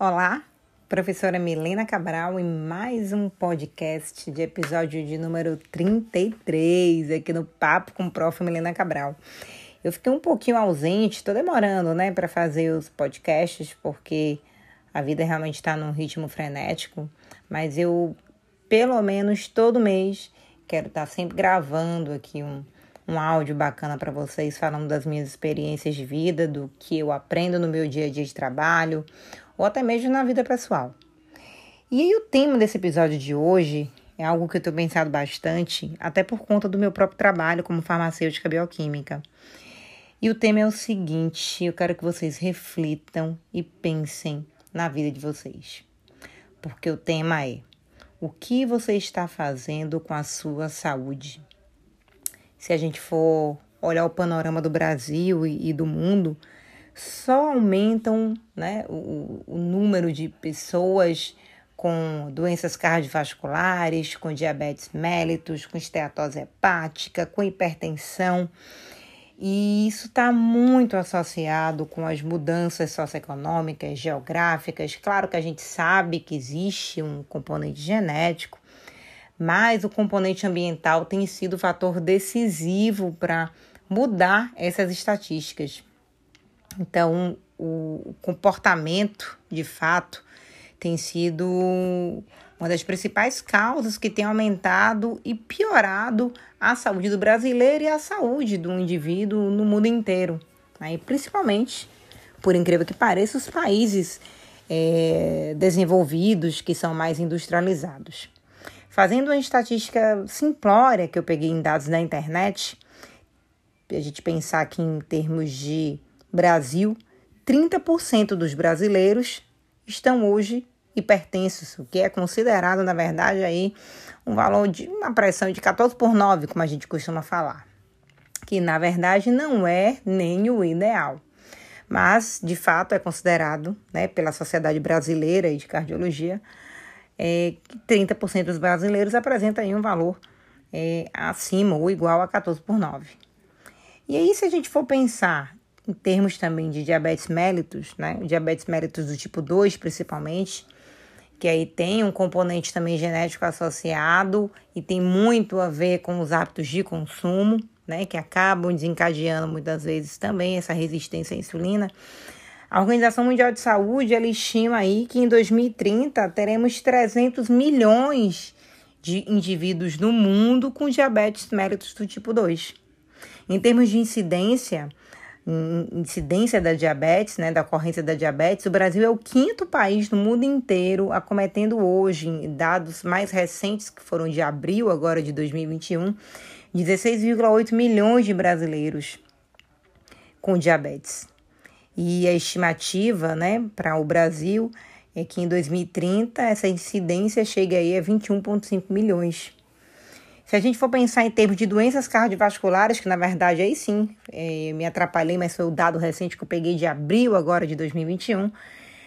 Olá, professora Milena Cabral em mais um podcast de episódio de número 33 aqui no Papo com Prof. Milena Cabral. Eu fiquei um pouquinho ausente, tô demorando, né, para fazer os podcasts porque a vida realmente está num ritmo frenético, mas eu pelo menos todo mês quero estar tá sempre gravando aqui um um áudio bacana para vocês falando das minhas experiências de vida, do que eu aprendo no meu dia a dia de trabalho, ou até mesmo na vida pessoal. E aí o tema desse episódio de hoje é algo que eu tenho pensado bastante, até por conta do meu próprio trabalho como farmacêutica bioquímica. E o tema é o seguinte: eu quero que vocês reflitam e pensem na vida de vocês. Porque o tema é: o que você está fazendo com a sua saúde? Se a gente for olhar o panorama do Brasil e, e do mundo, só aumentam né, o, o número de pessoas com doenças cardiovasculares, com diabetes mellitus, com esteatose hepática, com hipertensão. E isso está muito associado com as mudanças socioeconômicas, geográficas. Claro que a gente sabe que existe um componente genético, mas o componente ambiental tem sido o fator decisivo para mudar essas estatísticas. Então, o comportamento, de fato, tem sido uma das principais causas que tem aumentado e piorado a saúde do brasileiro e a saúde do indivíduo no mundo inteiro. Aí, principalmente, por incrível que pareça, os países é, desenvolvidos que são mais industrializados. Fazendo uma estatística simplória que eu peguei em dados da internet, a gente pensar aqui em termos de Brasil, 30% dos brasileiros estão hoje hipertensos, o que é considerado, na verdade, aí um valor de uma pressão de 14 por 9, como a gente costuma falar, que na verdade não é nem o ideal. Mas, de fato, é considerado, né, pela Sociedade Brasileira de Cardiologia, é, que 30% dos brasileiros apresentam aí um valor é, acima ou igual a 14 por 9. E aí, se a gente for pensar em termos também de diabetes mellitus, né? Diabetes mellitus do tipo 2, principalmente, que aí tem um componente também genético associado e tem muito a ver com os hábitos de consumo, né? Que acabam desencadeando muitas vezes também essa resistência à insulina. A Organização Mundial de Saúde ela estima aí que em 2030 teremos 300 milhões de indivíduos no mundo com diabetes mellitus do tipo 2. Em termos de incidência, incidência da diabetes, né, da ocorrência da diabetes, o Brasil é o quinto país no mundo inteiro acometendo hoje, dados mais recentes que foram de abril agora de 2021, 16,8 milhões de brasileiros com diabetes. E a estimativa, né, para o Brasil é que em 2030 essa incidência chegue aí a 21,5 milhões. Se a gente for pensar em termos de doenças cardiovasculares, que na verdade aí sim é, me atrapalhei, mas foi o dado recente que eu peguei de abril agora de 2021,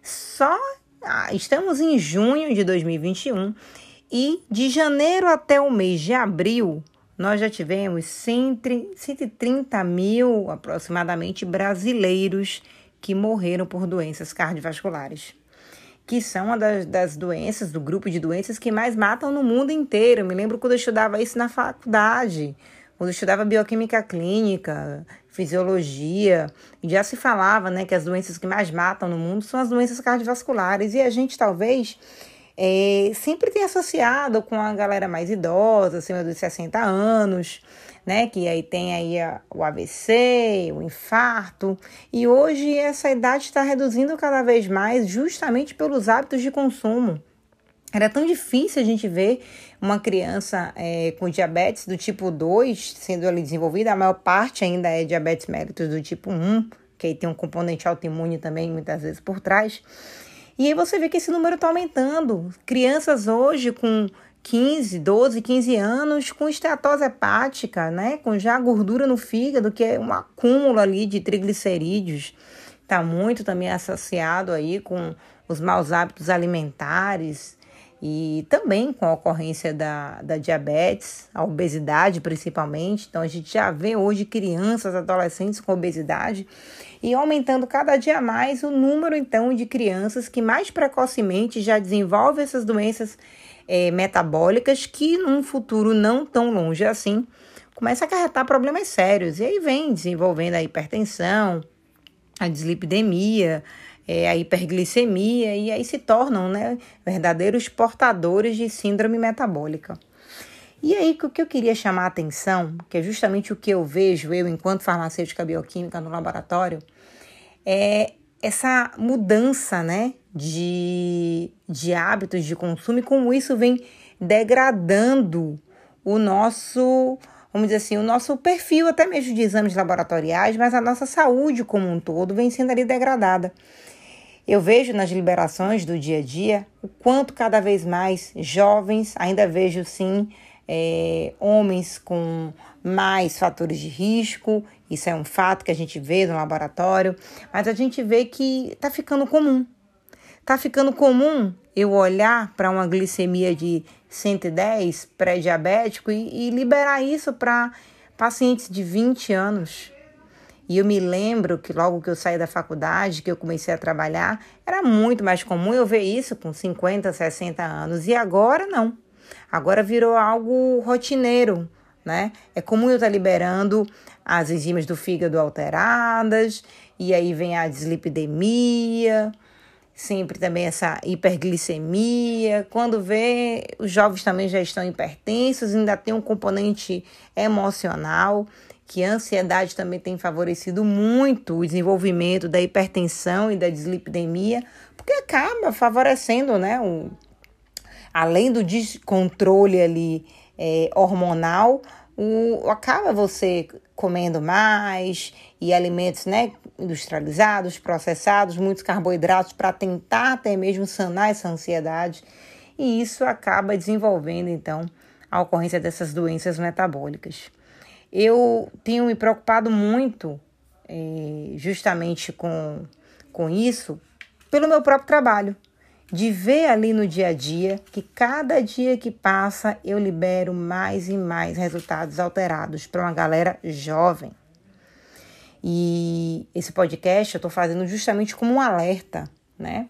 só ah, estamos em junho de 2021 e de janeiro até o mês de abril nós já tivemos 130 mil aproximadamente brasileiros que morreram por doenças cardiovasculares que são uma das, das, doenças, do grupo de doenças que mais matam no mundo inteiro. Eu me lembro quando eu estudava isso na faculdade, quando eu estudava bioquímica clínica, fisiologia, e já se falava né, que as doenças que mais matam no mundo são as doenças cardiovasculares. E a gente talvez é, sempre tem associado com a galera mais idosa, acima dos 60 anos né? Que aí tem aí a, o AVC, o infarto. E hoje essa idade está reduzindo cada vez mais justamente pelos hábitos de consumo. Era tão difícil a gente ver uma criança é, com diabetes do tipo 2 sendo ali desenvolvida, a maior parte ainda é diabetes mellitus do tipo 1, que aí tem um componente autoimune também muitas vezes por trás. E aí você vê que esse número está aumentando. Crianças hoje com 15, 12, 15 anos com esteatose hepática, né? Com já gordura no fígado, que é um acúmulo ali de triglicerídeos. Está muito também associado aí com os maus hábitos alimentares e também com a ocorrência da, da diabetes, a obesidade principalmente. Então, a gente já vê hoje crianças, adolescentes com obesidade e aumentando cada dia mais o número, então, de crianças que mais precocemente já desenvolvem essas doenças é, metabólicas que, num futuro não tão longe assim, começa a acarretar problemas sérios. E aí vem desenvolvendo a hipertensão, a dislipidemia, é, a hiperglicemia e aí se tornam né, verdadeiros portadores de síndrome metabólica. E aí, o que eu queria chamar a atenção, que é justamente o que eu vejo, eu, enquanto farmacêutica bioquímica no laboratório, é essa mudança né, de, de hábitos de consumo e como isso vem degradando o nosso, vamos dizer assim, o nosso perfil até mesmo de exames laboratoriais, mas a nossa saúde como um todo vem sendo ali degradada. Eu vejo nas liberações do dia a dia o quanto cada vez mais jovens, ainda vejo sim é, homens com mais fatores de risco, isso é um fato que a gente vê no laboratório, mas a gente vê que está ficando comum. Está ficando comum eu olhar para uma glicemia de 110 pré-diabético e, e liberar isso para pacientes de 20 anos. E eu me lembro que logo que eu saí da faculdade, que eu comecei a trabalhar, era muito mais comum eu ver isso com 50, 60 anos. E agora não. Agora virou algo rotineiro, né? É comum eu estar liberando as enzimas do fígado alteradas, e aí vem a dislipidemia, sempre também essa hiperglicemia. Quando vê, os jovens também já estão hipertensos, ainda tem um componente emocional que a ansiedade também tem favorecido muito o desenvolvimento da hipertensão e da dislipidemia, porque acaba favorecendo, né, além do descontrole ali é, hormonal, o, acaba você comendo mais e alimentos né, industrializados, processados, muitos carboidratos para tentar até mesmo sanar essa ansiedade. E isso acaba desenvolvendo, então, a ocorrência dessas doenças metabólicas eu tenho me preocupado muito é, justamente com, com isso pelo meu próprio trabalho. De ver ali no dia a dia que cada dia que passa eu libero mais e mais resultados alterados para uma galera jovem. E esse podcast eu estou fazendo justamente como um alerta, né?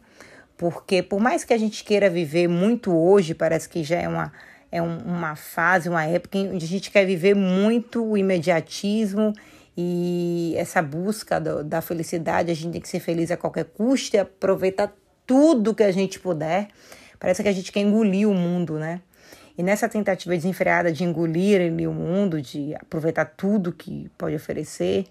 Porque por mais que a gente queira viver muito hoje, parece que já é uma é um, uma fase, uma época onde a gente quer viver muito o imediatismo e essa busca do, da felicidade, a gente tem que ser feliz a qualquer custo e aproveitar tudo que a gente puder. Parece que a gente quer engolir o mundo, né? E nessa tentativa desenfreada de engolir o mundo, de aproveitar tudo que pode oferecer,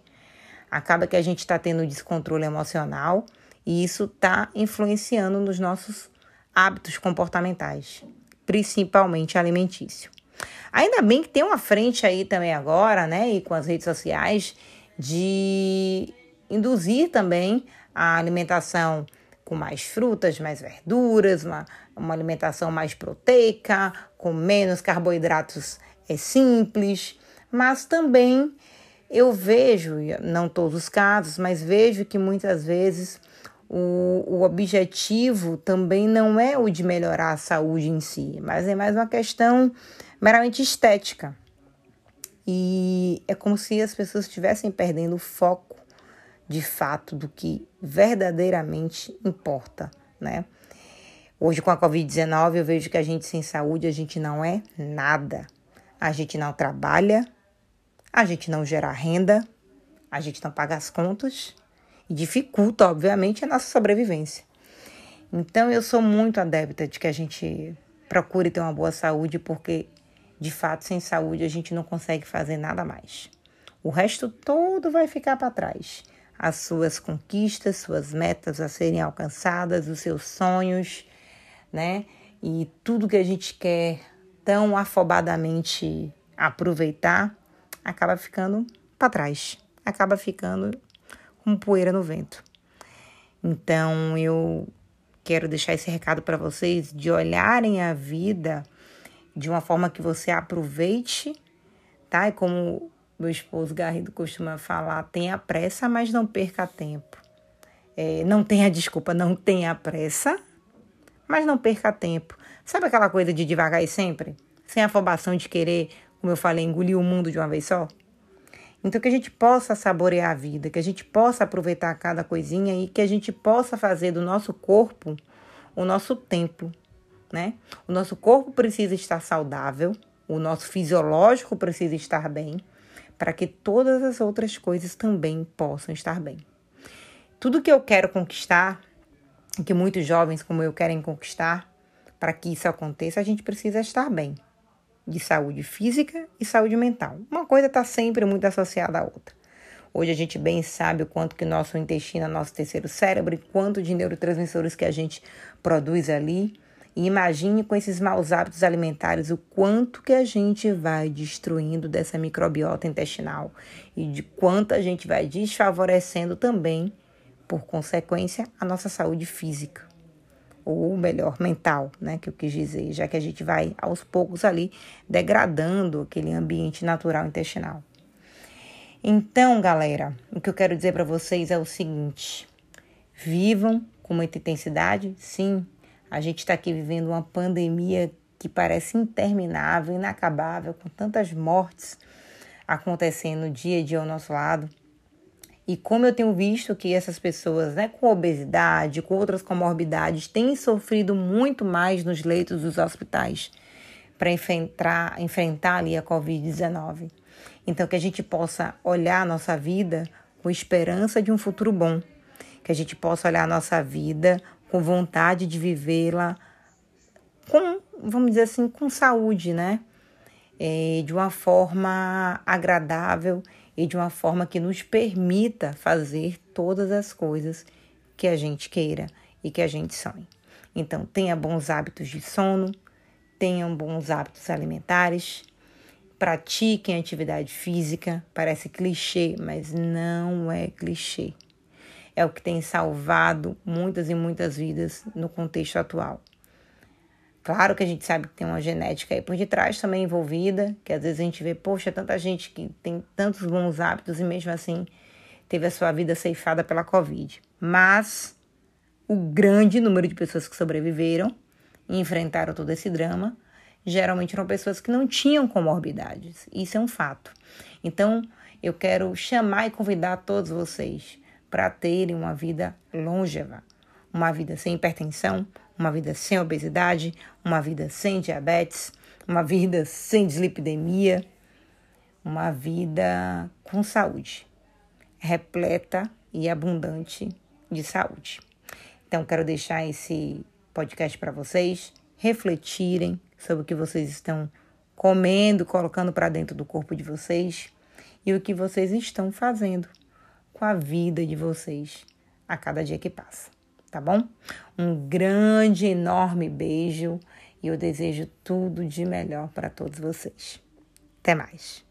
acaba que a gente está tendo descontrole emocional e isso está influenciando nos nossos hábitos comportamentais principalmente alimentício. Ainda bem que tem uma frente aí também agora, né, e com as redes sociais, de induzir também a alimentação com mais frutas, mais verduras, uma, uma alimentação mais proteica, com menos carboidratos é simples, mas também eu vejo, não todos os casos, mas vejo que muitas vezes o, o objetivo também não é o de melhorar a saúde em si, mas é mais uma questão meramente estética. E é como se as pessoas estivessem perdendo o foco de fato do que verdadeiramente importa, né? Hoje com a Covid-19 eu vejo que a gente sem saúde a gente não é nada. A gente não trabalha, a gente não gera renda, a gente não paga as contas e dificulta, obviamente, a nossa sobrevivência. Então, eu sou muito adepta de que a gente procure ter uma boa saúde, porque, de fato, sem saúde a gente não consegue fazer nada mais. O resto todo vai ficar para trás. As suas conquistas, suas metas a serem alcançadas, os seus sonhos, né? E tudo que a gente quer tão afobadamente aproveitar acaba ficando para trás, acaba ficando como poeira no vento. Então eu quero deixar esse recado para vocês de olharem a vida de uma forma que você aproveite, tá? E como meu esposo Garrido costuma falar, tenha pressa, mas não perca tempo. É, não tenha desculpa, não tenha pressa, mas não perca tempo. Sabe aquela coisa de devagar e sempre? Sem afobação de querer, como eu falei, engolir o mundo de uma vez só? Então, que a gente possa saborear a vida, que a gente possa aproveitar cada coisinha e que a gente possa fazer do nosso corpo o nosso templo, né? O nosso corpo precisa estar saudável, o nosso fisiológico precisa estar bem, para que todas as outras coisas também possam estar bem. Tudo que eu quero conquistar, que muitos jovens como eu querem conquistar, para que isso aconteça, a gente precisa estar bem, de saúde física e saúde mental. Uma coisa está sempre muito associada à outra. Hoje a gente bem sabe o quanto que nosso intestino é nosso terceiro cérebro e quanto de neurotransmissores que a gente produz ali. E imagine com esses maus hábitos alimentares o quanto que a gente vai destruindo dessa microbiota intestinal e de quanto a gente vai desfavorecendo também, por consequência, a nossa saúde física. Ou melhor, mental, né? Que eu quis dizer, já que a gente vai aos poucos ali degradando aquele ambiente natural intestinal. Então, galera, o que eu quero dizer para vocês é o seguinte: vivam com muita intensidade. Sim, a gente está aqui vivendo uma pandemia que parece interminável, inacabável, com tantas mortes acontecendo dia a dia ao nosso lado. E como eu tenho visto que essas pessoas, né, com obesidade, com outras comorbidades, têm sofrido muito mais nos leitos dos hospitais para enfrentar, enfrentar ali a Covid-19. Então, que a gente possa olhar a nossa vida com esperança de um futuro bom, que a gente possa olhar a nossa vida com vontade de vivê-la com, vamos dizer assim, com saúde, né? É, de uma forma agradável e de uma forma que nos permita fazer todas as coisas que a gente queira e que a gente sonhe. Então, tenha bons hábitos de sono, tenham bons hábitos alimentares, pratiquem atividade física. Parece clichê, mas não é clichê. É o que tem salvado muitas e muitas vidas no contexto atual. Claro que a gente sabe que tem uma genética aí por detrás também envolvida, que às vezes a gente vê, poxa, tanta gente que tem tantos bons hábitos e mesmo assim teve a sua vida ceifada pela Covid. Mas o grande número de pessoas que sobreviveram e enfrentaram todo esse drama geralmente eram pessoas que não tinham comorbidades. Isso é um fato. Então, eu quero chamar e convidar todos vocês para terem uma vida longeva, uma vida sem hipertensão, uma vida sem obesidade, uma vida sem diabetes, uma vida sem dislipidemia, uma vida com saúde, repleta e abundante de saúde. Então, quero deixar esse podcast para vocês refletirem sobre o que vocês estão comendo, colocando para dentro do corpo de vocês e o que vocês estão fazendo com a vida de vocês a cada dia que passa, tá bom? Um grande, enorme beijo e eu desejo tudo de melhor para todos vocês. Até mais.